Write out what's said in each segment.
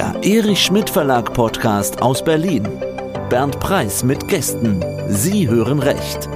Der Erich Schmidt Verlag Podcast aus Berlin. Bernd Preis mit Gästen. Sie hören recht.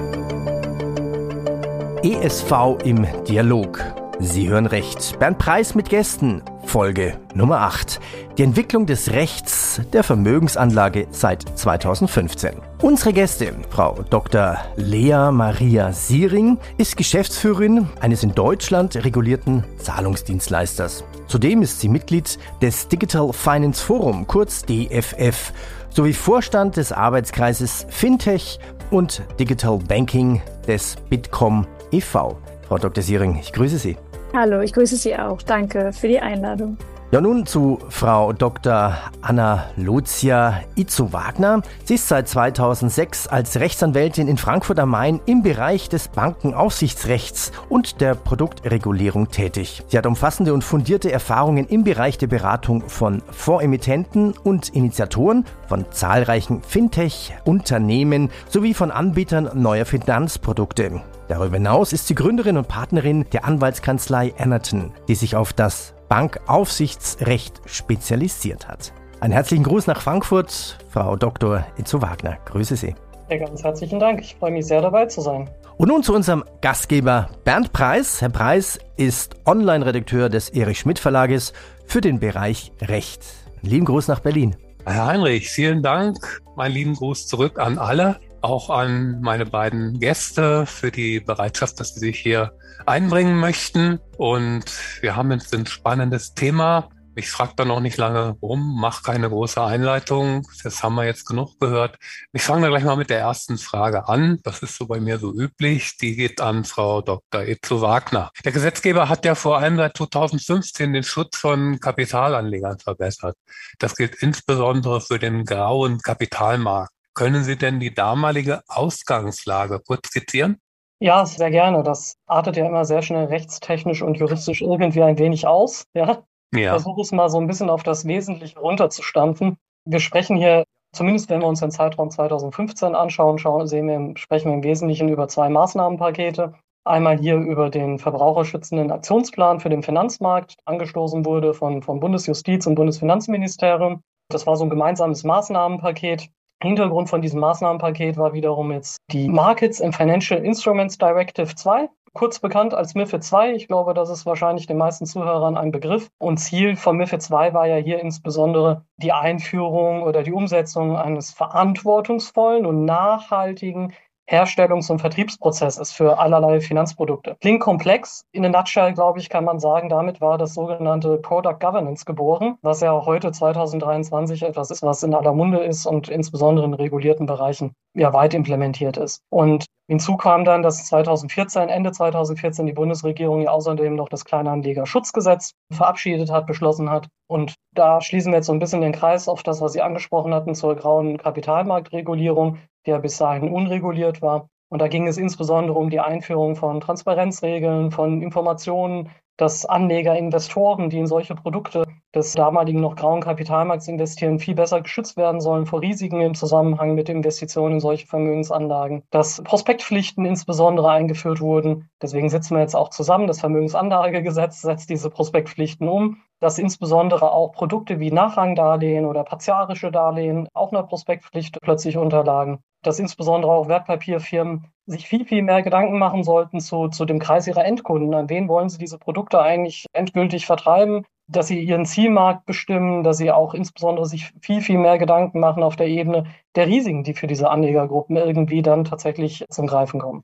ESV im Dialog. Sie hören recht. Bernd Preis mit Gästen. Folge Nummer 8. Die Entwicklung des Rechts der Vermögensanlage seit 2015. Unsere Gäste, Frau Dr. Lea Maria Siering, ist Geschäftsführerin eines in Deutschland regulierten Zahlungsdienstleisters. Zudem ist sie Mitglied des Digital Finance Forum, kurz DFF, sowie Vorstand des Arbeitskreises Fintech und Digital Banking des Bitkom e.V. Frau Dr. Siering, ich grüße Sie. Hallo, ich grüße Sie auch. Danke für die Einladung. Ja, nun zu Frau Dr. Anna Lucia Itzo-Wagner. Sie ist seit 2006 als Rechtsanwältin in Frankfurt am Main im Bereich des Bankenaufsichtsrechts und der Produktregulierung tätig. Sie hat umfassende und fundierte Erfahrungen im Bereich der Beratung von Fondsemittenten und Initiatoren, von zahlreichen Fintech-Unternehmen sowie von Anbietern neuer Finanzprodukte. Darüber hinaus ist sie Gründerin und Partnerin der Anwaltskanzlei Enerton, die sich auf das Bankaufsichtsrecht spezialisiert hat. Einen herzlichen Gruß nach Frankfurt, Frau Dr. Itzo Wagner. Grüße Sie. Ja, ganz herzlichen Dank. Ich freue mich sehr dabei zu sein. Und nun zu unserem Gastgeber Bernd Preis. Herr Preis ist Online-Redakteur des Erich Schmidt Verlages für den Bereich Recht. Lieben Gruß nach Berlin. Herr Heinrich, vielen Dank. Mein lieben Gruß zurück an alle auch an meine beiden Gäste für die Bereitschaft, dass sie sich hier einbringen möchten. Und wir haben jetzt ein spannendes Thema. Ich frage da noch nicht lange rum, mach keine große Einleitung. Das haben wir jetzt genug gehört. Ich fange da gleich mal mit der ersten Frage an. Das ist so bei mir so üblich. Die geht an Frau Dr. Itzo Wagner. Der Gesetzgeber hat ja vor allem seit 2015 den Schutz von Kapitalanlegern verbessert. Das gilt insbesondere für den grauen Kapitalmarkt. Können Sie denn die damalige Ausgangslage kurz skizzieren? Ja, sehr gerne. Das artet ja immer sehr schnell rechtstechnisch und juristisch irgendwie ein wenig aus. Ja. ja. Versuche es mal so ein bisschen auf das Wesentliche runterzustampfen. Wir sprechen hier, zumindest wenn wir uns den Zeitraum 2015 anschauen, schauen, sehen wir, sprechen wir im Wesentlichen über zwei Maßnahmenpakete. Einmal hier über den verbraucherschützenden Aktionsplan für den Finanzmarkt, angestoßen wurde von, vom Bundesjustiz- und Bundesfinanzministerium. Das war so ein gemeinsames Maßnahmenpaket, Hintergrund von diesem Maßnahmenpaket war wiederum jetzt die Markets and Financial Instruments Directive 2, kurz bekannt als MIFID 2. Ich glaube, das ist wahrscheinlich den meisten Zuhörern ein Begriff. Und Ziel von MIFID 2 war ja hier insbesondere die Einführung oder die Umsetzung eines verantwortungsvollen und nachhaltigen Herstellungs- und Vertriebsprozesses für allerlei Finanzprodukte. Klingt komplex. In a nutshell, glaube ich, kann man sagen, damit war das sogenannte Product Governance geboren, was ja heute 2023 etwas ist, was in aller Munde ist und insbesondere in regulierten Bereichen ja weit implementiert ist. Und hinzu kam dann, dass 2014, Ende 2014 die Bundesregierung ja außerdem noch das Kleinanlegerschutzgesetz verabschiedet hat, beschlossen hat. Und da schließen wir jetzt so ein bisschen den Kreis auf das, was Sie angesprochen hatten zur grauen Kapitalmarktregulierung der bis dahin unreguliert war. Und da ging es insbesondere um die Einführung von Transparenzregeln, von Informationen, dass Anleger, Investoren, die in solche Produkte des damaligen noch grauen Kapitalmarkts investieren, viel besser geschützt werden sollen vor Risiken im Zusammenhang mit Investitionen in solche Vermögensanlagen. Dass Prospektpflichten insbesondere eingeführt wurden. Deswegen sitzen wir jetzt auch zusammen. Das Vermögensanlagegesetz setzt diese Prospektpflichten um. Dass insbesondere auch Produkte wie Nachrangdarlehen oder partiarische Darlehen auch einer Prospektpflicht plötzlich unterlagen. Dass insbesondere auch Wertpapierfirmen sich viel, viel mehr Gedanken machen sollten zu, zu dem Kreis ihrer Endkunden. An wen wollen sie diese Produkte eigentlich endgültig vertreiben? dass sie ihren Zielmarkt bestimmen, dass sie auch insbesondere sich viel, viel mehr Gedanken machen auf der Ebene der Risiken, die für diese Anlegergruppen irgendwie dann tatsächlich zum Greifen kommen.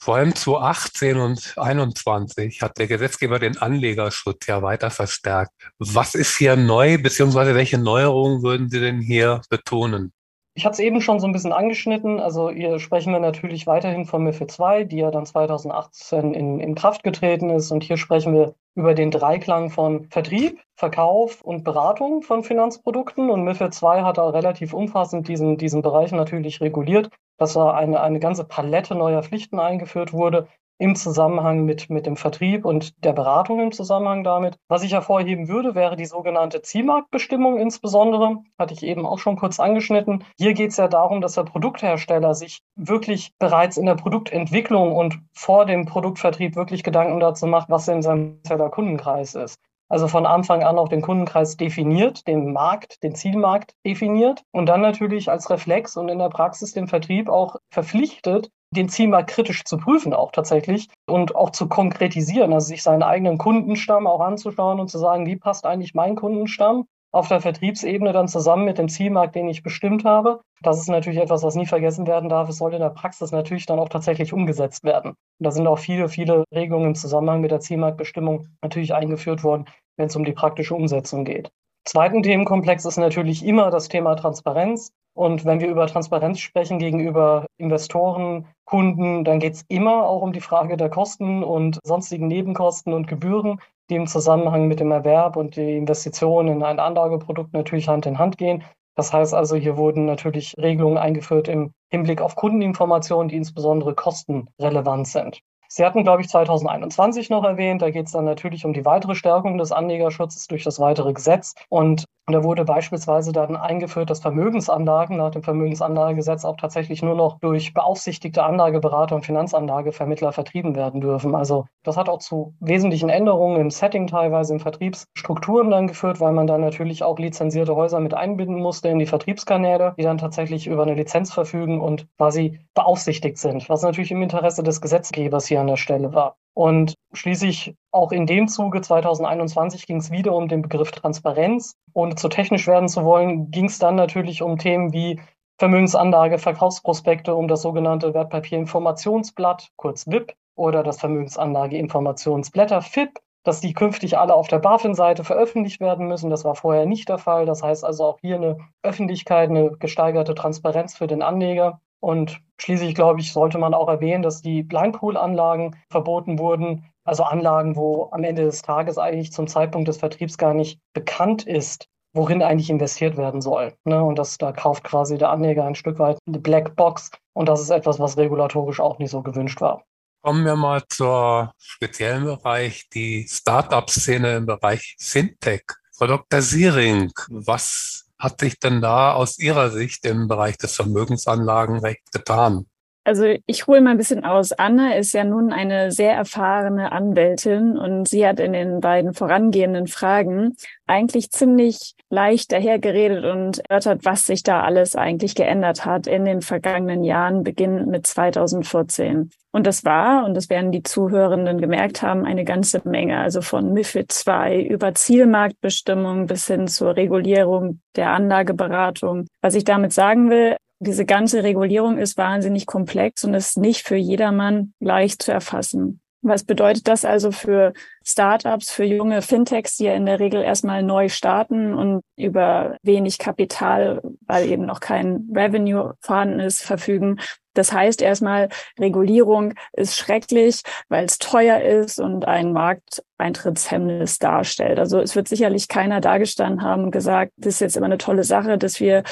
Vor allem 2018 und 2021 hat der Gesetzgeber den Anlegerschutz ja weiter verstärkt. Was ist hier neu, beziehungsweise welche Neuerungen würden Sie denn hier betonen? Ich hatte es eben schon so ein bisschen angeschnitten. Also hier sprechen wir natürlich weiterhin von MIFID 2, die ja dann 2018 in, in Kraft getreten ist. Und hier sprechen wir über den Dreiklang von Vertrieb, Verkauf und Beratung von Finanzprodukten. Und MIFID 2 hat da relativ umfassend diesen, diesen Bereich natürlich reguliert, dass da eine, eine ganze Palette neuer Pflichten eingeführt wurde, im Zusammenhang mit, mit dem Vertrieb und der Beratung im Zusammenhang damit. Was ich hervorheben würde, wäre die sogenannte Zielmarktbestimmung insbesondere. Hatte ich eben auch schon kurz angeschnitten. Hier geht es ja darum, dass der Produkthersteller sich wirklich bereits in der Produktentwicklung und vor dem Produktvertrieb wirklich Gedanken dazu macht, was in seinem Kundenkreis ist. Also von Anfang an auch den Kundenkreis definiert, den Markt, den Zielmarkt definiert und dann natürlich als Reflex und in der Praxis den Vertrieb auch verpflichtet, den Zielmarkt kritisch zu prüfen auch tatsächlich und auch zu konkretisieren, also sich seinen eigenen Kundenstamm auch anzuschauen und zu sagen, wie passt eigentlich mein Kundenstamm auf der Vertriebsebene dann zusammen mit dem Zielmarkt, den ich bestimmt habe. Das ist natürlich etwas, was nie vergessen werden darf. Es soll in der Praxis natürlich dann auch tatsächlich umgesetzt werden. Und da sind auch viele, viele Regelungen im Zusammenhang mit der Zielmarktbestimmung natürlich eingeführt worden, wenn es um die praktische Umsetzung geht. Zweiten Themenkomplex ist natürlich immer das Thema Transparenz. Und wenn wir über Transparenz sprechen gegenüber Investoren, Kunden, dann geht es immer auch um die Frage der Kosten und sonstigen Nebenkosten und Gebühren, die im Zusammenhang mit dem Erwerb und die Investition in ein Anlageprodukt natürlich Hand in Hand gehen. Das heißt also, hier wurden natürlich Regelungen eingeführt im Hinblick auf Kundeninformationen, die insbesondere kostenrelevant sind. Sie hatten, glaube ich, 2021 noch erwähnt, da geht es dann natürlich um die weitere Stärkung des Anlegerschutzes durch das weitere Gesetz. Und da wurde beispielsweise dann eingeführt, dass Vermögensanlagen nach dem Vermögensanlagegesetz auch tatsächlich nur noch durch beaufsichtigte Anlageberater und Finanzanlagevermittler vertrieben werden dürfen. Also das hat auch zu wesentlichen Änderungen im Setting teilweise in Vertriebsstrukturen dann geführt, weil man dann natürlich auch lizenzierte Häuser mit einbinden musste in die Vertriebskanäle, die dann tatsächlich über eine Lizenz verfügen und quasi beaufsichtigt sind, was natürlich im Interesse des Gesetzgebers hier an der Stelle war. Und schließlich auch in dem Zuge 2021 ging es wieder um den Begriff Transparenz. Ohne zu technisch werden zu wollen, ging es dann natürlich um Themen wie Vermögensanlage, Verkaufsprospekte, um das sogenannte Wertpapierinformationsblatt, kurz WIP, oder das Vermögensanlageinformationsblätter FIP, dass die künftig alle auf der BaFin-Seite veröffentlicht werden müssen. Das war vorher nicht der Fall. Das heißt also auch hier eine Öffentlichkeit, eine gesteigerte Transparenz für den Anleger. Und schließlich, glaube ich, sollte man auch erwähnen, dass die Blindpool-Anlagen verboten wurden. Also Anlagen, wo am Ende des Tages eigentlich zum Zeitpunkt des Vertriebs gar nicht bekannt ist, worin eigentlich investiert werden soll. Ne? Und das, da kauft quasi der Anleger ein Stück weit eine Blackbox. Und das ist etwas, was regulatorisch auch nicht so gewünscht war. Kommen wir mal zur speziellen Bereich, die Startup-Szene im Bereich Fintech. Frau Dr. Siering, was hat sich denn da aus Ihrer Sicht im Bereich des Vermögensanlagenrechts getan? Also ich hole mal ein bisschen aus. Anna ist ja nun eine sehr erfahrene Anwältin und sie hat in den beiden vorangehenden Fragen eigentlich ziemlich leicht dahergeredet und erörtert, was sich da alles eigentlich geändert hat in den vergangenen Jahren, beginnend mit 2014. Und das war, und das werden die Zuhörenden gemerkt haben, eine ganze Menge. Also von MIFID II über Zielmarktbestimmung bis hin zur Regulierung der Anlageberatung. Was ich damit sagen will, diese ganze Regulierung ist wahnsinnig komplex und ist nicht für jedermann leicht zu erfassen. Was bedeutet das also für Startups, für junge Fintechs, die ja in der Regel erstmal neu starten und über wenig Kapital, weil eben noch kein Revenue vorhanden ist, verfügen? Das heißt erstmal, Regulierung ist schrecklich, weil es teuer ist und ein Markteintrittshemmnis darstellt. Also es wird sicherlich keiner dargestanden haben und gesagt, das ist jetzt immer eine tolle Sache, dass wir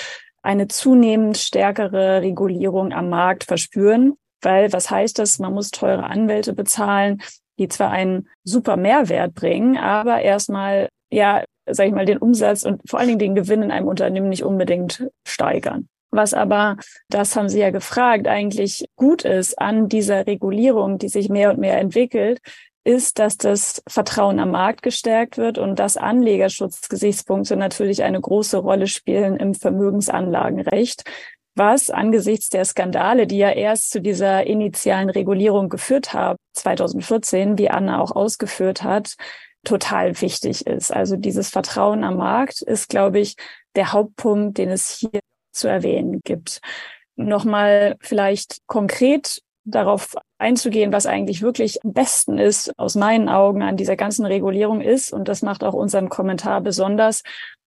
eine zunehmend stärkere Regulierung am Markt verspüren. Weil was heißt das? Man muss teure Anwälte bezahlen, die zwar einen super Mehrwert bringen, aber erstmal, ja, sag ich mal, den Umsatz und vor allen Dingen den Gewinn in einem Unternehmen nicht unbedingt steigern. Was aber, das haben Sie ja gefragt, eigentlich gut ist an dieser Regulierung, die sich mehr und mehr entwickelt, ist, dass das Vertrauen am Markt gestärkt wird und dass Anlegerschutzgesichtspunkte natürlich eine große Rolle spielen im Vermögensanlagenrecht, was angesichts der Skandale, die ja erst zu dieser initialen Regulierung geführt haben, 2014, wie Anna auch ausgeführt hat, total wichtig ist. Also dieses Vertrauen am Markt ist, glaube ich, der Hauptpunkt, den es hier zu erwähnen gibt. Nochmal vielleicht konkret darauf einzugehen, was eigentlich wirklich am besten ist, aus meinen Augen an dieser ganzen Regulierung ist. Und das macht auch unseren Kommentar besonders.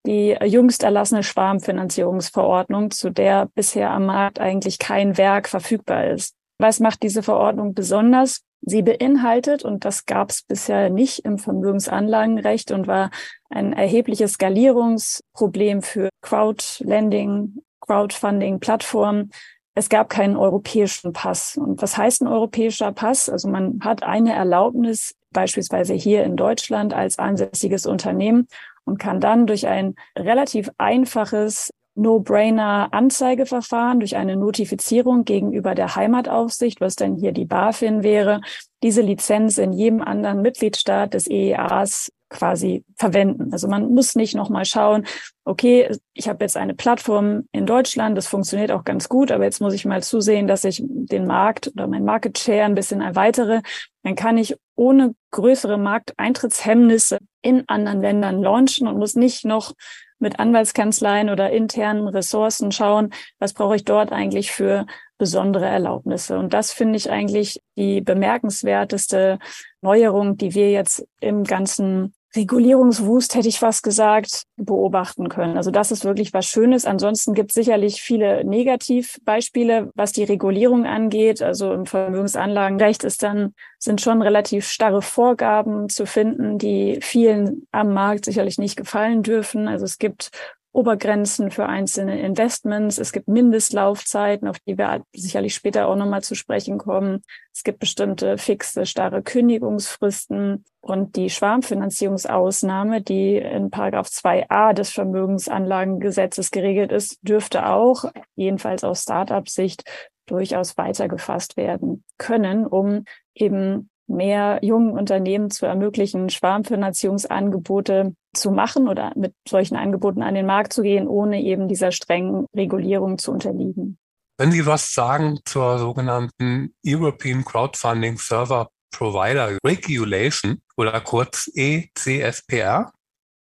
Die jüngst erlassene Schwarmfinanzierungsverordnung, zu der bisher am Markt eigentlich kein Werk verfügbar ist. Was macht diese Verordnung besonders? Sie beinhaltet, und das gab es bisher nicht im Vermögensanlagenrecht und war ein erhebliches Skalierungsproblem für Crowdlending, Crowdfunding-Plattformen, es gab keinen europäischen Pass. Und was heißt ein europäischer Pass? Also man hat eine Erlaubnis, beispielsweise hier in Deutschland als ansässiges Unternehmen und kann dann durch ein relativ einfaches No-Brainer-Anzeigeverfahren durch eine Notifizierung gegenüber der Heimataufsicht, was denn hier die BaFin wäre, diese Lizenz in jedem anderen Mitgliedstaat des EEAs quasi verwenden. Also man muss nicht nochmal schauen, okay, ich habe jetzt eine Plattform in Deutschland, das funktioniert auch ganz gut, aber jetzt muss ich mal zusehen, dass ich den Markt oder mein Market Share ein bisschen erweitere. Dann kann ich ohne größere Markteintrittshemmnisse in anderen Ländern launchen und muss nicht noch mit Anwaltskanzleien oder internen Ressourcen schauen, was brauche ich dort eigentlich für besondere Erlaubnisse. Und das finde ich eigentlich die bemerkenswerteste Neuerung, die wir jetzt im ganzen Regulierungswust, hätte ich fast gesagt, beobachten können. Also das ist wirklich was Schönes. Ansonsten gibt es sicherlich viele Negativbeispiele, was die Regulierung angeht. Also im Vermögensanlagenrecht ist dann, sind schon relativ starre Vorgaben zu finden, die vielen am Markt sicherlich nicht gefallen dürfen. Also es gibt Obergrenzen für einzelne Investments. Es gibt Mindestlaufzeiten, auf die wir sicherlich später auch nochmal zu sprechen kommen. Es gibt bestimmte fixe, starre Kündigungsfristen und die Schwarmfinanzierungsausnahme, die in Paragraph 2a des Vermögensanlagengesetzes geregelt ist, dürfte auch, jedenfalls aus Startup-Sicht, durchaus weitergefasst werden können, um eben mehr jungen Unternehmen zu ermöglichen, Schwarmfinanzierungsangebote zu machen oder mit solchen Angeboten an den Markt zu gehen, ohne eben dieser strengen Regulierung zu unterliegen. Wenn Sie was sagen zur sogenannten European Crowdfunding Server Provider Regulation oder kurz ECSPR,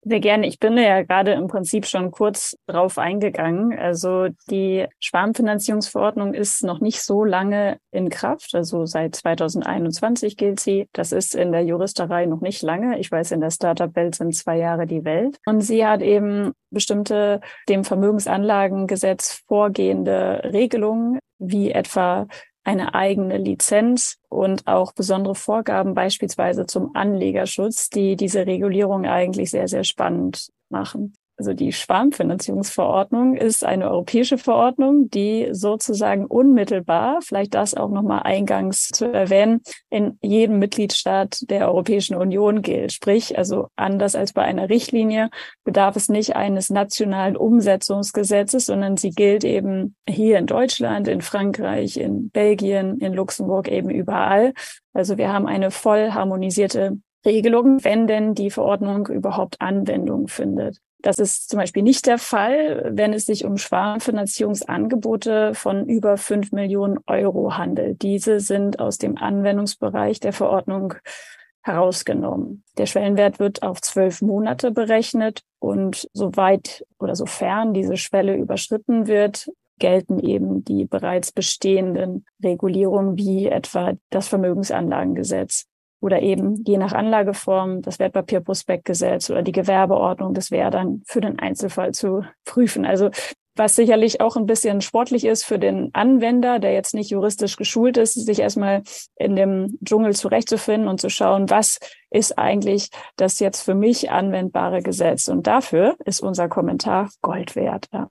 sehr gerne. Ich bin ja gerade im Prinzip schon kurz drauf eingegangen. Also die Schwarmfinanzierungsverordnung ist noch nicht so lange in Kraft. Also seit 2021 gilt sie. Das ist in der Juristerei noch nicht lange. Ich weiß, in der Startup-Welt sind zwei Jahre die Welt. Und sie hat eben bestimmte dem Vermögensanlagengesetz vorgehende Regelungen, wie etwa eine eigene Lizenz und auch besondere Vorgaben beispielsweise zum Anlegerschutz, die diese Regulierung eigentlich sehr, sehr spannend machen. Also die Schwarmfinanzierungsverordnung ist eine europäische Verordnung, die sozusagen unmittelbar, vielleicht das auch nochmal eingangs zu erwähnen, in jedem Mitgliedstaat der Europäischen Union gilt. Sprich, also anders als bei einer Richtlinie bedarf es nicht eines nationalen Umsetzungsgesetzes, sondern sie gilt eben hier in Deutschland, in Frankreich, in Belgien, in Luxemburg eben überall. Also wir haben eine voll harmonisierte Regelung, wenn denn die Verordnung überhaupt Anwendung findet. Das ist zum Beispiel nicht der Fall, wenn es sich um Schwarmfinanzierungsangebote von über fünf Millionen Euro handelt. Diese sind aus dem Anwendungsbereich der Verordnung herausgenommen. Der Schwellenwert wird auf zwölf Monate berechnet und soweit oder sofern diese Schwelle überschritten wird, gelten eben die bereits bestehenden Regulierungen wie etwa das Vermögensanlagengesetz oder eben je nach Anlageform das Wertpapierprospektgesetz oder die Gewerbeordnung, das wäre dann für den Einzelfall zu prüfen. Also was sicherlich auch ein bisschen sportlich ist für den Anwender, der jetzt nicht juristisch geschult ist, sich erstmal in dem Dschungel zurechtzufinden und zu schauen, was ist eigentlich das jetzt für mich anwendbare Gesetz. Und dafür ist unser Kommentar Gold wert. Ja.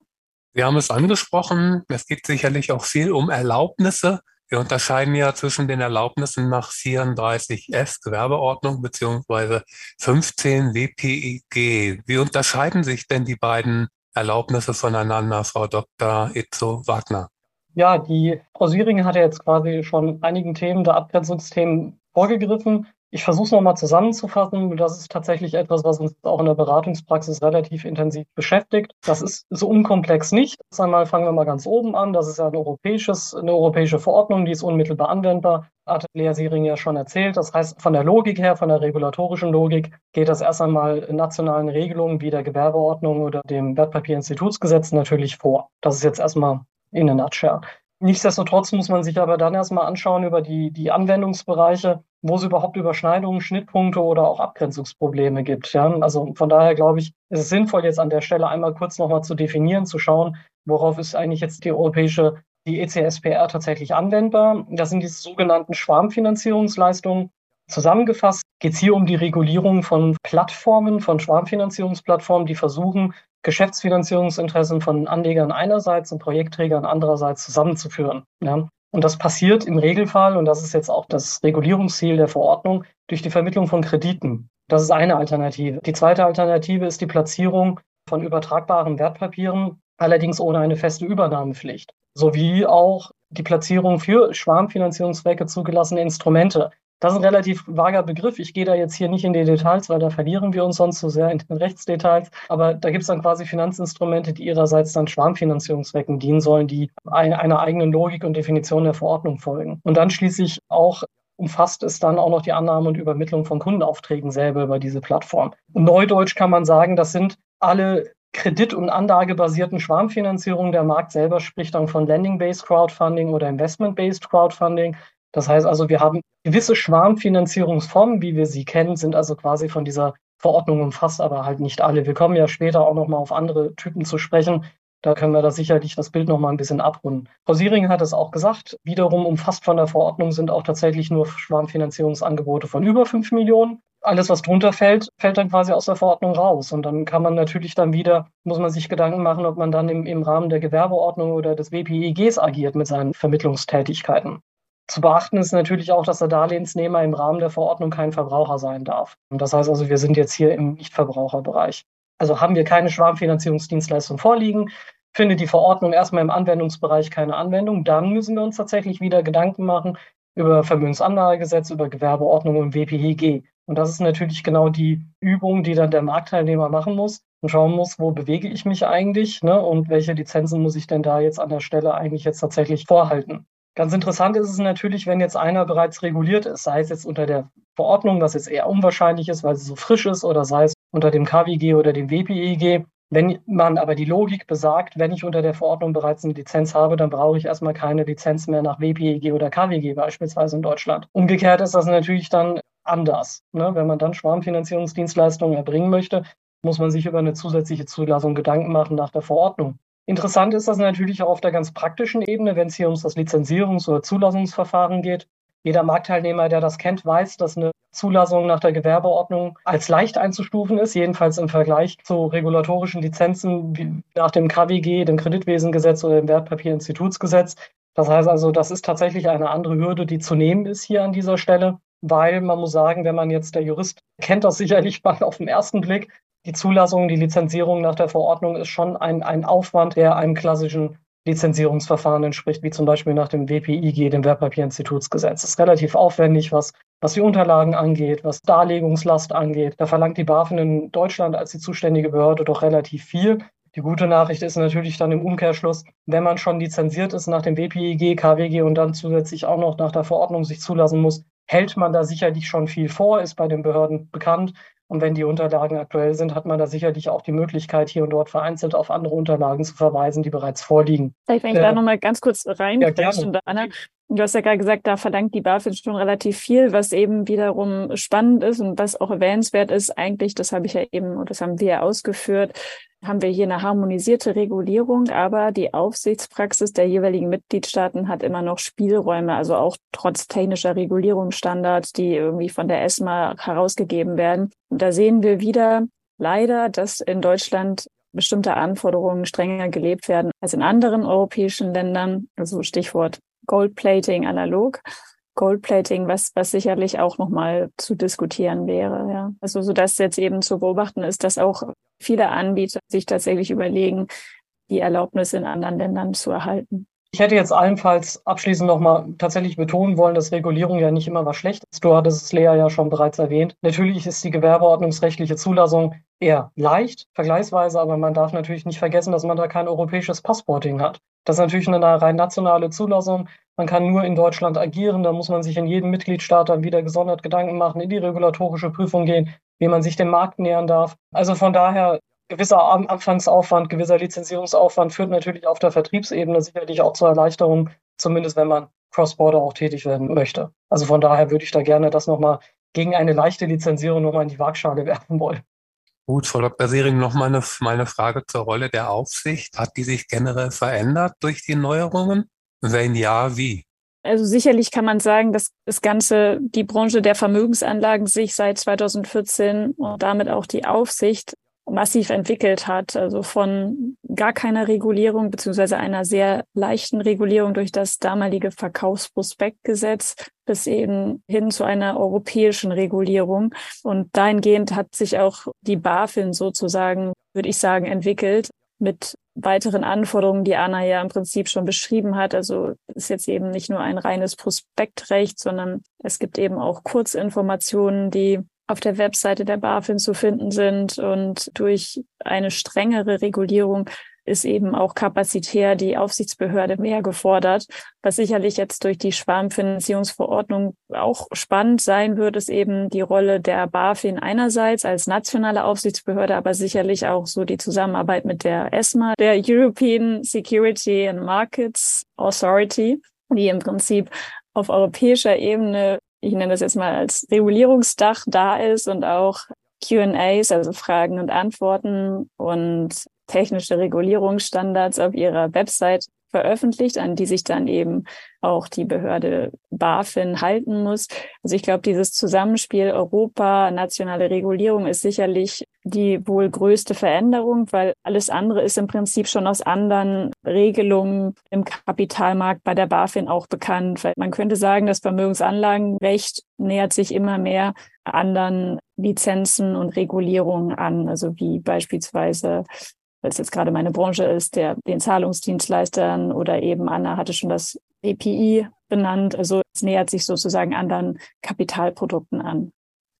Wir haben es angesprochen, es geht sicherlich auch viel um Erlaubnisse. Wir unterscheiden ja zwischen den Erlaubnissen nach 34f Gewerbeordnung beziehungsweise 15 WPIG. Wie unterscheiden sich denn die beiden Erlaubnisse voneinander, Frau Dr. Itzo Wagner? Ja, die Frau Süring hat ja jetzt quasi schon einigen Themen der Abgrenzungsthemen vorgegriffen. Ich versuche es nochmal zusammenzufassen. Das ist tatsächlich etwas, was uns auch in der Beratungspraxis relativ intensiv beschäftigt. Das ist so unkomplex nicht. Jetzt einmal fangen wir mal ganz oben an. Das ist ja ein europäisches, eine europäische Verordnung, die ist unmittelbar anwendbar. Hat Lea Siering ja schon erzählt. Das heißt, von der Logik her, von der regulatorischen Logik, geht das erst einmal in nationalen Regelungen wie der Gewerbeordnung oder dem Wertpapierinstitutsgesetz natürlich vor. Das ist jetzt erstmal in a nutshell. Nichtsdestotrotz muss man sich aber dann erstmal anschauen über die, die Anwendungsbereiche, wo es überhaupt Überschneidungen, Schnittpunkte oder auch Abgrenzungsprobleme gibt. Ja? Also von daher glaube ich, ist es sinnvoll, jetzt an der Stelle einmal kurz nochmal zu definieren, zu schauen, worauf ist eigentlich jetzt die europäische, die ECSPR tatsächlich anwendbar. Das sind diese sogenannten Schwarmfinanzierungsleistungen. Zusammengefasst geht es hier um die Regulierung von Plattformen, von Schwarmfinanzierungsplattformen, die versuchen, Geschäftsfinanzierungsinteressen von Anlegern einerseits und Projektträgern andererseits zusammenzuführen. Ja. Und das passiert im Regelfall, und das ist jetzt auch das Regulierungsziel der Verordnung, durch die Vermittlung von Krediten. Das ist eine Alternative. Die zweite Alternative ist die Platzierung von übertragbaren Wertpapieren, allerdings ohne eine feste Übernahmepflicht, sowie auch die Platzierung für Schwarmfinanzierungszwecke zugelassene Instrumente, Das ist ein relativ vager Begriff. Ich gehe da jetzt hier nicht in die Details, weil da verlieren wir uns sonst so sehr in den Rechtsdetails. Aber da gibt es dann quasi Finanzinstrumente, die ihrerseits dann Schwarmfinanzierungszwecken dienen sollen, die einer eigenen Logik und Definition der Verordnung folgen. Und dann schließlich auch umfasst es dann auch noch die Annahme und Übermittlung von Kundenaufträgen selber über diese Plattform. Neudeutsch kann man sagen, das sind alle kredit- und anlagebasierten Schwarmfinanzierungen. Der Markt selber spricht dann von Lending-Based Crowdfunding oder Investment-Based Crowdfunding. Das heißt also, wir haben gewisse Schwarmfinanzierungsformen, wie wir sie kennen, sind also quasi von dieser Verordnung umfasst, aber halt nicht alle. Wir kommen ja später auch nochmal auf andere Typen zu sprechen. Da können wir da sicherlich das Bild nochmal ein bisschen abrunden. Frau Siering hat es auch gesagt. Wiederum umfasst von der Verordnung sind auch tatsächlich nur Schwarmfinanzierungsangebote von über 5 Millionen. Alles, was drunter fällt, fällt dann quasi aus der Verordnung raus. Und dann kann man natürlich dann wieder, muss man sich Gedanken machen, ob man dann im, im Rahmen der Gewerbeordnung oder des WPIGs agiert mit seinen Vermittlungstätigkeiten. Zu beachten ist natürlich auch, dass der Darlehensnehmer im Rahmen der Verordnung kein Verbraucher sein darf. Und das heißt also, wir sind jetzt hier im Nichtverbraucherbereich. Also haben wir keine Schwarmfinanzierungsdienstleistung vorliegen, findet die Verordnung erstmal im Anwendungsbereich keine Anwendung, dann müssen wir uns tatsächlich wieder Gedanken machen über Vermögensanlagegesetz, über Gewerbeordnung und WPEG. Und das ist natürlich genau die Übung, die dann der Marktteilnehmer machen muss und schauen muss, wo bewege ich mich eigentlich ne, und welche Lizenzen muss ich denn da jetzt an der Stelle eigentlich jetzt tatsächlich vorhalten. Ganz interessant ist es natürlich, wenn jetzt einer bereits reguliert ist, sei es jetzt unter der Verordnung, was jetzt eher unwahrscheinlich ist, weil sie so frisch ist, oder sei es unter dem KWG oder dem WPEG. Wenn man aber die Logik besagt, wenn ich unter der Verordnung bereits eine Lizenz habe, dann brauche ich erstmal keine Lizenz mehr nach WPEG oder KWG beispielsweise in Deutschland. Umgekehrt ist das natürlich dann anders. Ne? Wenn man dann Schwarmfinanzierungsdienstleistungen erbringen möchte, muss man sich über eine zusätzliche Zulassung Gedanken machen nach der Verordnung. Interessant ist das natürlich auch auf der ganz praktischen Ebene, wenn es hier um das Lizenzierungs- oder Zulassungsverfahren geht. Jeder Marktteilnehmer, der das kennt, weiß, dass eine Zulassung nach der Gewerbeordnung als leicht einzustufen ist, jedenfalls im Vergleich zu regulatorischen Lizenzen wie nach dem KWG, dem Kreditwesengesetz oder dem Wertpapierinstitutsgesetz. Das heißt also, das ist tatsächlich eine andere Hürde, die zu nehmen ist hier an dieser Stelle, weil man muss sagen, wenn man jetzt der Jurist kennt das sicherlich mal auf den ersten Blick, die Zulassung, die Lizenzierung nach der Verordnung ist schon ein, ein Aufwand, der einem klassischen Lizenzierungsverfahren entspricht, wie zum Beispiel nach dem WPIG, dem Wertpapierinstitutsgesetz. Das ist relativ aufwendig, was, was die Unterlagen angeht, was Darlegungslast angeht. Da verlangt die BaFin in Deutschland als die zuständige Behörde doch relativ viel. Die gute Nachricht ist natürlich dann im Umkehrschluss, wenn man schon lizenziert ist nach dem WPIG, KWG und dann zusätzlich auch noch nach der Verordnung sich zulassen muss, hält man da sicherlich schon viel vor, ist bei den Behörden bekannt. Und wenn die Unterlagen aktuell sind, hat man da sicherlich auch die Möglichkeit, hier und dort vereinzelt auf andere Unterlagen zu verweisen, die bereits vorliegen. Vielleicht, wenn ich äh, da nochmal ganz kurz rein, ja, gerne. Anna, Du hast ja gerade gesagt, da verlangt die BaFin schon relativ viel, was eben wiederum spannend ist und was auch erwähnenswert ist. Eigentlich, das habe ich ja eben, und das haben wir ja ausgeführt, haben wir hier eine harmonisierte Regulierung, aber die Aufsichtspraxis der jeweiligen Mitgliedstaaten hat immer noch Spielräume, also auch trotz technischer Regulierungsstandards, die irgendwie von der ESMA herausgegeben werden. Und da sehen wir wieder leider, dass in Deutschland bestimmte Anforderungen strenger gelebt werden als in anderen europäischen Ländern. Also Stichwort Goldplating analog. Goldplating, was, was sicherlich auch nochmal zu diskutieren wäre, ja. Also, so dass jetzt eben zu beobachten ist, dass auch viele Anbieter sich tatsächlich überlegen, die Erlaubnis in anderen Ländern zu erhalten. Ich hätte jetzt allenfalls abschließend nochmal tatsächlich betonen wollen, dass Regulierung ja nicht immer was Schlechtes. Du hattest es Lea ja schon bereits erwähnt. Natürlich ist die gewerbeordnungsrechtliche Zulassung eher leicht, vergleichsweise, aber man darf natürlich nicht vergessen, dass man da kein europäisches Passporting hat. Das ist natürlich eine rein nationale Zulassung. Man kann nur in Deutschland agieren. Da muss man sich in jedem Mitgliedstaat dann wieder gesondert Gedanken machen, in die regulatorische Prüfung gehen, wie man sich dem Markt nähern darf. Also von daher gewisser Anfangsaufwand, gewisser Lizenzierungsaufwand führt natürlich auf der Vertriebsebene sicherlich auch zur Erleichterung, zumindest wenn man Cross-Border auch tätig werden möchte. Also von daher würde ich da gerne das nochmal gegen eine leichte Lizenzierung nochmal in die Waagschale werfen wollen. Gut, Frau Dr. Sering, noch mal eine, meine Frage zur Rolle der Aufsicht. Hat die sich generell verändert durch die Neuerungen? Wenn ja, wie? Also sicherlich kann man sagen, dass das Ganze, die Branche der Vermögensanlagen sich seit 2014 und damit auch die Aufsicht massiv entwickelt hat. Also von gar keiner Regulierung beziehungsweise einer sehr leichten Regulierung durch das damalige Verkaufsprospektgesetz bis eben hin zu einer europäischen Regulierung. Und dahingehend hat sich auch die BaFin sozusagen, würde ich sagen, entwickelt. mit weiteren Anforderungen, die Anna ja im Prinzip schon beschrieben hat. Also ist jetzt eben nicht nur ein reines Prospektrecht, sondern es gibt eben auch Kurzinformationen, die auf der Webseite der BaFin zu finden sind. Und durch eine strengere Regulierung ist eben auch kapazitär die Aufsichtsbehörde mehr gefordert. Was sicherlich jetzt durch die Schwarmfinanzierungsverordnung auch spannend sein wird, ist eben die Rolle der BaFin einerseits als nationale Aufsichtsbehörde, aber sicherlich auch so die Zusammenarbeit mit der ESMA, der European Security and Markets Authority, die im Prinzip auf europäischer Ebene ich nenne das jetzt mal als Regulierungsdach da ist und auch QAs, also Fragen und Antworten und technische Regulierungsstandards auf ihrer Website veröffentlicht, an die sich dann eben auch die Behörde BaFin halten muss. Also ich glaube, dieses Zusammenspiel Europa, nationale Regulierung ist sicherlich die wohl größte Veränderung, weil alles andere ist im Prinzip schon aus anderen Regelungen im Kapitalmarkt bei der BaFin auch bekannt. Weil man könnte sagen, das Vermögensanlagenrecht nähert sich immer mehr anderen Lizenzen und Regulierungen an, also wie beispielsweise weil es jetzt gerade meine Branche ist, der den Zahlungsdienstleistern oder eben Anna hatte schon das API benannt. Also es nähert sich sozusagen anderen Kapitalprodukten an.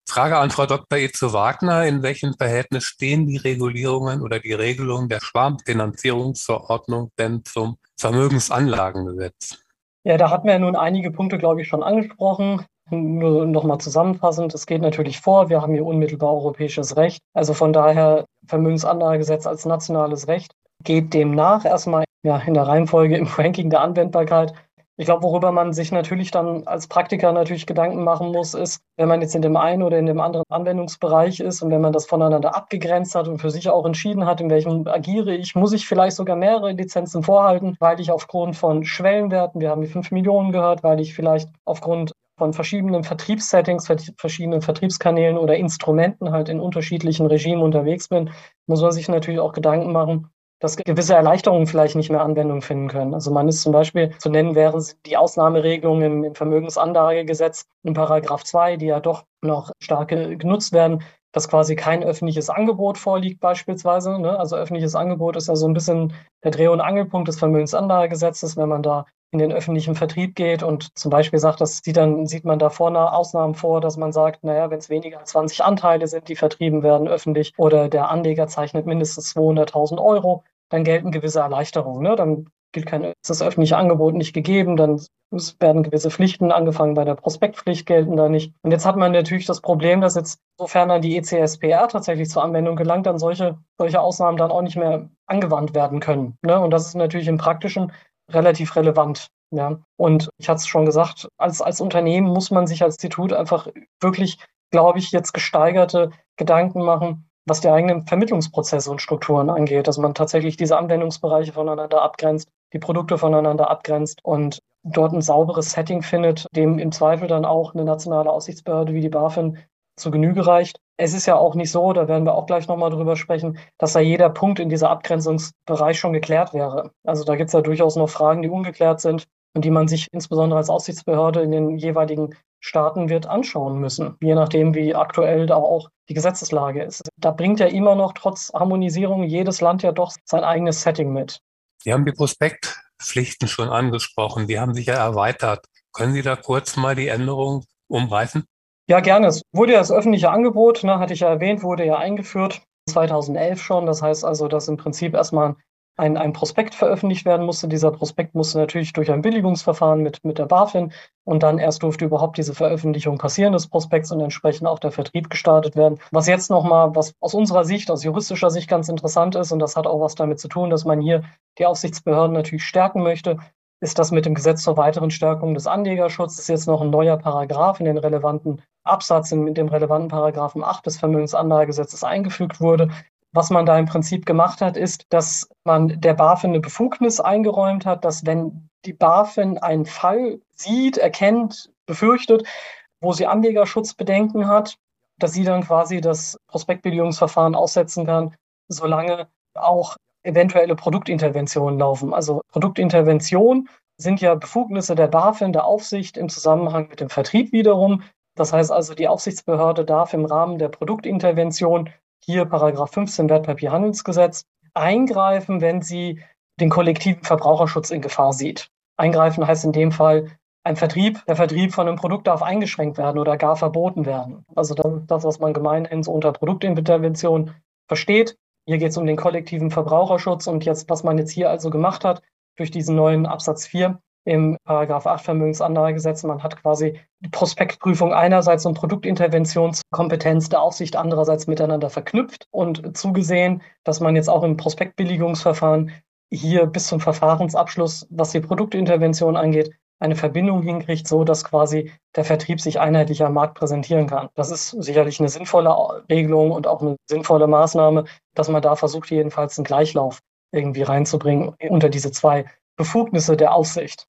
Frage an Frau Dr. Itzo Wagner. In welchem Verhältnis stehen die Regulierungen oder die Regelungen der Schwarmfinanzierungsverordnung denn zum Vermögensanlagengesetz? Ja, da hatten wir ja nun einige Punkte, glaube ich, schon angesprochen. Nur nochmal zusammenfassend, es geht natürlich vor, wir haben hier unmittelbar europäisches Recht. Also von daher Vermögensanlagegesetz als nationales Recht geht demnach erstmal ja, in der Reihenfolge im Ranking der Anwendbarkeit. Ich glaube, worüber man sich natürlich dann als Praktiker natürlich Gedanken machen muss, ist, wenn man jetzt in dem einen oder in dem anderen Anwendungsbereich ist und wenn man das voneinander abgegrenzt hat und für sich auch entschieden hat, in welchem agiere ich, muss ich vielleicht sogar mehrere Lizenzen vorhalten, weil ich aufgrund von Schwellenwerten, wir haben die 5 Millionen gehört, weil ich vielleicht aufgrund von verschiedenen Vertriebssettings, verschiedenen Vertriebskanälen oder Instrumenten halt in unterschiedlichen Regimen unterwegs bin, muss man sich natürlich auch Gedanken machen, dass gewisse Erleichterungen vielleicht nicht mehr Anwendung finden können. Also man ist zum Beispiel zu nennen wären die Ausnahmeregelungen im, im Vermögensanlagegesetz in Paragraph 2, die ja doch noch stark genutzt werden, dass quasi kein öffentliches Angebot vorliegt beispielsweise. Ne? Also öffentliches Angebot ist ja so ein bisschen der Dreh- und Angelpunkt des Vermögensanlagegesetzes, wenn man da in den öffentlichen Vertrieb geht und zum Beispiel sagt, das sieht dann sieht man da vorne Ausnahmen vor, dass man sagt, naja, wenn es weniger als 20 Anteile sind, die vertrieben werden öffentlich oder der Anleger zeichnet mindestens 200.000 Euro, dann gelten gewisse Erleichterungen. Ne? Dann gilt kein, ist das öffentliche Angebot nicht gegeben, dann werden gewisse Pflichten angefangen bei der Prospektpflicht gelten da nicht. Und jetzt hat man natürlich das Problem, dass jetzt, sofern dann die ECSPR tatsächlich zur Anwendung gelangt, dann solche, solche Ausnahmen dann auch nicht mehr angewandt werden können. Ne? Und das ist natürlich im Praktischen relativ relevant. Ja. Und ich hatte es schon gesagt, als, als Unternehmen muss man sich als Institut einfach wirklich, glaube ich, jetzt gesteigerte Gedanken machen, was die eigenen Vermittlungsprozesse und Strukturen angeht, dass man tatsächlich diese Anwendungsbereiche voneinander abgrenzt, die Produkte voneinander abgrenzt und dort ein sauberes Setting findet, dem im Zweifel dann auch eine nationale Aussichtsbehörde wie die BaFin zu Genüge reicht. Es ist ja auch nicht so, da werden wir auch gleich nochmal drüber sprechen, dass da jeder Punkt in dieser Abgrenzungsbereich schon geklärt wäre. Also da gibt es ja durchaus noch Fragen, die ungeklärt sind und die man sich insbesondere als Aussichtsbehörde in den jeweiligen Staaten wird anschauen müssen, je nachdem, wie aktuell da auch die Gesetzeslage ist. Da bringt ja immer noch trotz Harmonisierung jedes Land ja doch sein eigenes Setting mit. Sie haben die Prospektpflichten schon angesprochen, die haben sich ja erweitert. Können Sie da kurz mal die Änderung umreißen? Ja, gerne. Es wurde ja das öffentliche Angebot, ne, hatte ich ja erwähnt, wurde ja eingeführt 2011 schon. Das heißt also, dass im Prinzip erstmal ein, ein Prospekt veröffentlicht werden musste. Dieser Prospekt musste natürlich durch ein Billigungsverfahren mit, mit der BaFin und dann erst durfte überhaupt diese Veröffentlichung passieren des Prospekts und entsprechend auch der Vertrieb gestartet werden. Was jetzt nochmal, was aus unserer Sicht, aus juristischer Sicht ganz interessant ist und das hat auch was damit zu tun, dass man hier die Aufsichtsbehörden natürlich stärken möchte, ist das mit dem Gesetz zur weiteren Stärkung des Anlegerschutzes jetzt noch ein neuer Paragraph in den relevanten Absatz, in dem relevanten Paragraphen 8 des Vermögensanlagegesetzes eingefügt wurde. Was man da im Prinzip gemacht hat, ist, dass man der BaFin eine Befugnis eingeräumt hat, dass wenn die BaFin einen Fall sieht, erkennt, befürchtet, wo sie Anlegerschutzbedenken hat, dass sie dann quasi das Prospektbilligungsverfahren aussetzen kann, solange auch eventuelle Produktinterventionen laufen. Also Produktintervention sind ja Befugnisse der BaFin, der Aufsicht im Zusammenhang mit dem Vertrieb wiederum. Das heißt also, die Aufsichtsbehörde darf im Rahmen der Produktintervention hier Paragraph 15 Wertpapierhandelsgesetz eingreifen, wenn sie den kollektiven Verbraucherschutz in Gefahr sieht. Eingreifen heißt in dem Fall ein Vertrieb, der Vertrieb von einem Produkt darf eingeschränkt werden oder gar verboten werden. Also das ist das, was man gemeinhin so unter Produktintervention versteht. Hier geht es um den kollektiven Verbraucherschutz und jetzt, was man jetzt hier also gemacht hat, durch diesen neuen Absatz 4 im Paragraph 8 Vermögensanlagegesetz, man hat quasi die Prospektprüfung einerseits und Produktinterventionskompetenz der Aufsicht andererseits miteinander verknüpft und zugesehen, dass man jetzt auch im Prospektbilligungsverfahren hier bis zum Verfahrensabschluss, was die Produktintervention angeht, eine Verbindung hinkriegt, so dass quasi der Vertrieb sich einheitlich am Markt präsentieren kann. Das ist sicherlich eine sinnvolle Regelung und auch eine sinnvolle Maßnahme, dass man da versucht, jedenfalls einen Gleichlauf irgendwie reinzubringen unter diese zwei Befugnisse der Aufsicht.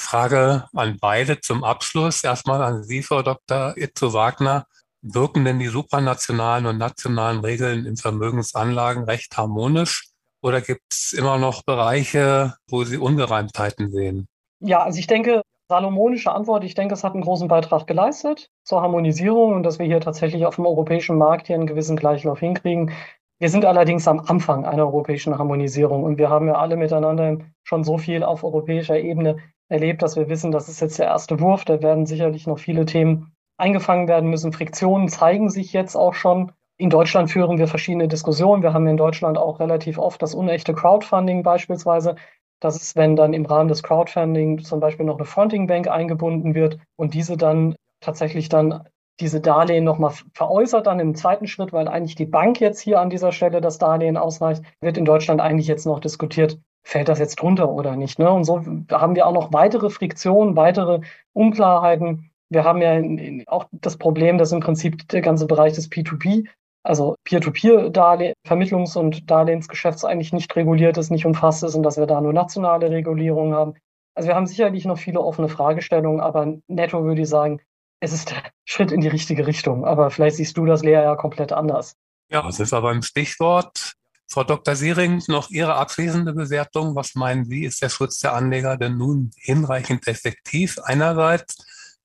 Frage an beide zum Abschluss. Erstmal an Sie, Frau Dr. Itzo Wagner. Wirken denn die supranationalen und nationalen Regeln im Vermögensanlagenrecht harmonisch oder gibt es immer noch Bereiche, wo Sie Ungereimtheiten sehen? Ja, also ich denke, salomonische Antwort, ich denke, es hat einen großen Beitrag geleistet zur Harmonisierung und dass wir hier tatsächlich auf dem europäischen Markt hier einen gewissen Gleichlauf hinkriegen. Wir sind allerdings am Anfang einer europäischen Harmonisierung und wir haben ja alle miteinander schon so viel auf europäischer Ebene erlebt, dass wir wissen, das ist jetzt der erste Wurf. Da werden sicherlich noch viele Themen eingefangen werden müssen. Friktionen zeigen sich jetzt auch schon. In Deutschland führen wir verschiedene Diskussionen. Wir haben in Deutschland auch relativ oft das unechte Crowdfunding beispielsweise. Das ist, wenn dann im Rahmen des Crowdfunding zum Beispiel noch eine Fronting Bank eingebunden wird und diese dann tatsächlich dann diese Darlehen nochmal veräußert dann im zweiten Schritt, weil eigentlich die Bank jetzt hier an dieser Stelle das Darlehen ausreicht, wird in Deutschland eigentlich jetzt noch diskutiert, fällt das jetzt drunter oder nicht. Ne? Und so haben wir auch noch weitere Friktionen, weitere Unklarheiten. Wir haben ja auch das Problem, dass im Prinzip der ganze Bereich des P2P also Peer-to-Peer-Darlehen, Vermittlungs- und Darlehensgeschäfts eigentlich nicht reguliert ist, nicht umfasst ist und dass wir da nur nationale Regulierung haben. Also wir haben sicherlich noch viele offene Fragestellungen, aber netto würde ich sagen, es ist der Schritt in die richtige Richtung. Aber vielleicht siehst du das, Lea, ja komplett anders. Ja, das ist aber ein Stichwort. Frau Dr. Siering, noch Ihre abschließende Bewertung. Was meinen Sie, ist der Schutz der Anleger denn nun hinreichend effektiv einerseits,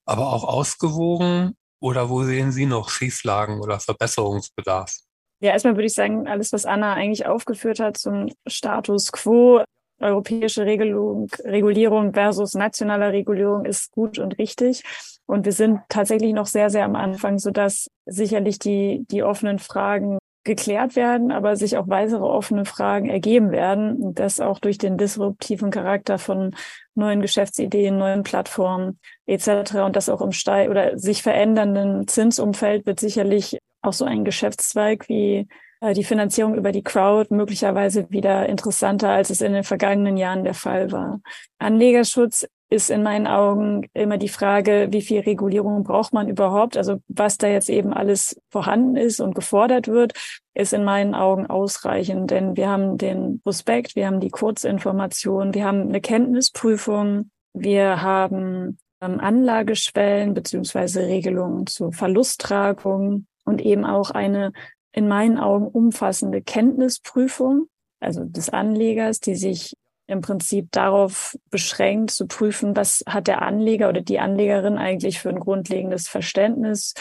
aber auch ausgewogen? Oder wo sehen Sie noch Schieflagen oder Verbesserungsbedarf? Ja, erstmal würde ich sagen, alles, was Anna eigentlich aufgeführt hat zum Status quo, europäische Regelung, Regulierung versus nationale Regulierung ist gut und richtig. Und wir sind tatsächlich noch sehr, sehr am Anfang, sodass sicherlich die, die offenen Fragen geklärt werden, aber sich auch weitere offene Fragen ergeben werden. Und das auch durch den disruptiven Charakter von neuen Geschäftsideen, neuen Plattformen etc. Und das auch im steil oder sich verändernden Zinsumfeld wird sicherlich auch so ein Geschäftszweig wie äh, die Finanzierung über die Crowd möglicherweise wieder interessanter, als es in den vergangenen Jahren der Fall war. Anlegerschutz ist in meinen Augen immer die Frage, wie viel Regulierung braucht man überhaupt? Also was da jetzt eben alles vorhanden ist und gefordert wird, ist in meinen Augen ausreichend, denn wir haben den Prospekt, wir haben die Kurzinformation, wir haben eine Kenntnisprüfung, wir haben ähm, Anlageschwellen beziehungsweise Regelungen zur Verlusttragung und eben auch eine in meinen Augen umfassende Kenntnisprüfung, also des Anlegers, die sich im Prinzip darauf beschränkt zu prüfen, was hat der Anleger oder die Anlegerin eigentlich für ein grundlegendes Verständnis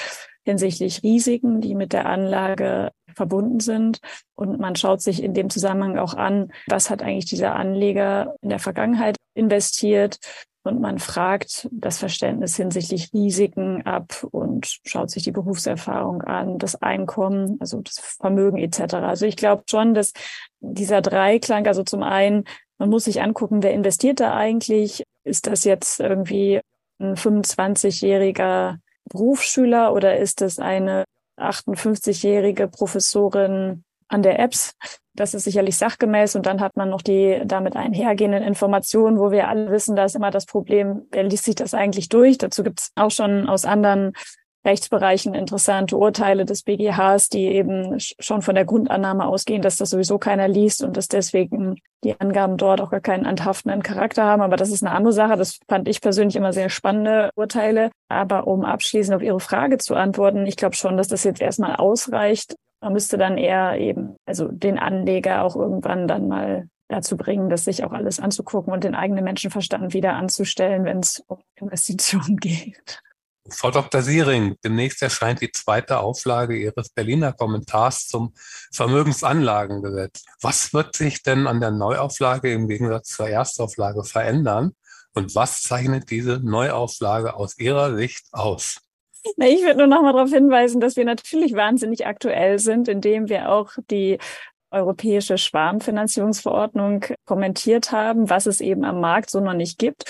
hinsichtlich Risiken, die mit der Anlage verbunden sind. Und man schaut sich in dem Zusammenhang auch an, was hat eigentlich dieser Anleger in der Vergangenheit investiert, und man fragt das Verständnis hinsichtlich Risiken ab und schaut sich die Berufserfahrung an, das Einkommen, also das Vermögen etc. Also ich glaube schon, dass dieser Dreiklang, also zum einen, man muss sich angucken, wer investiert da eigentlich? Ist das jetzt irgendwie ein 25-jähriger Berufsschüler oder ist das eine 58-jährige Professorin an der Apps. Das ist sicherlich sachgemäß. Und dann hat man noch die damit einhergehenden Informationen, wo wir alle wissen, da ist immer das Problem, wer liest sich das eigentlich durch? Dazu gibt es auch schon aus anderen Rechtsbereichen interessante Urteile des BGHs, die eben schon von der Grundannahme ausgehen, dass das sowieso keiner liest und dass deswegen die Angaben dort auch gar keinen anhaftenden Charakter haben. Aber das ist eine andere Sache. Das fand ich persönlich immer sehr spannende Urteile. Aber um abschließend auf Ihre Frage zu antworten, ich glaube schon, dass das jetzt erstmal ausreicht, man müsste dann eher eben, also den Anleger auch irgendwann dann mal dazu bringen, das sich auch alles anzugucken und den eigenen Menschenverstand wieder anzustellen, wenn es um Investitionen geht. Frau Dr. Siering, demnächst erscheint die zweite Auflage Ihres Berliner Kommentars zum Vermögensanlagengesetz. Was wird sich denn an der Neuauflage im Gegensatz zur Erstauflage verändern? Und was zeichnet diese Neuauflage aus Ihrer Sicht aus? Na, ich würde nur noch mal darauf hinweisen, dass wir natürlich wahnsinnig aktuell sind, indem wir auch die europäische Schwarmfinanzierungsverordnung kommentiert haben, was es eben am Markt so noch nicht gibt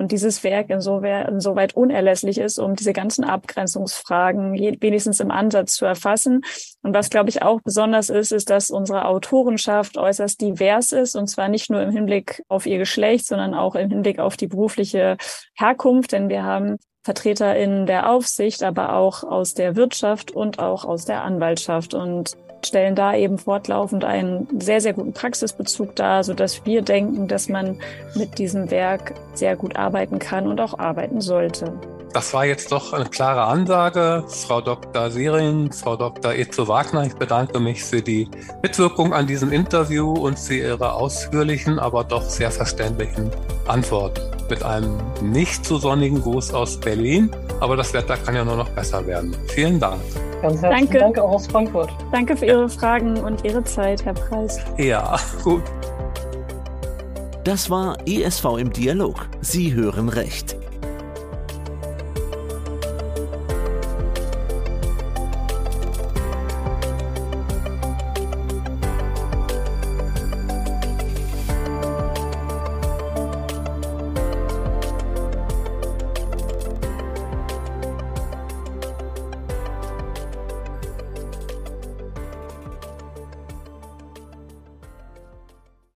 und dieses Werk insoweit unerlässlich ist, um diese ganzen Abgrenzungsfragen wenigstens im Ansatz zu erfassen. Und was, glaube ich, auch besonders ist, ist, dass unsere Autorenschaft äußerst divers ist, und zwar nicht nur im Hinblick auf ihr Geschlecht, sondern auch im Hinblick auf die berufliche Herkunft, denn wir haben Vertreter in der Aufsicht, aber auch aus der Wirtschaft und auch aus der Anwaltschaft. Und stellen da eben fortlaufend einen sehr, sehr guten Praxisbezug dar, so dass wir denken, dass man mit diesem Werk sehr gut arbeiten kann und auch arbeiten sollte. Das war jetzt doch eine klare Ansage. Frau Dr. Sering, Frau Dr. Ezo Wagner, ich bedanke mich für die Mitwirkung an diesem Interview und für Ihre ausführlichen, aber doch sehr verständlichen Antworten. Mit einem nicht zu sonnigen Gruß aus Berlin, aber das Wetter kann ja nur noch besser werden. Vielen Dank. Ganz herzlichen Danke. Dank auch aus Frankfurt. Danke für Ihre Fragen und Ihre Zeit, Herr Preis. Ja, gut. Das war ESV im Dialog. Sie hören Recht.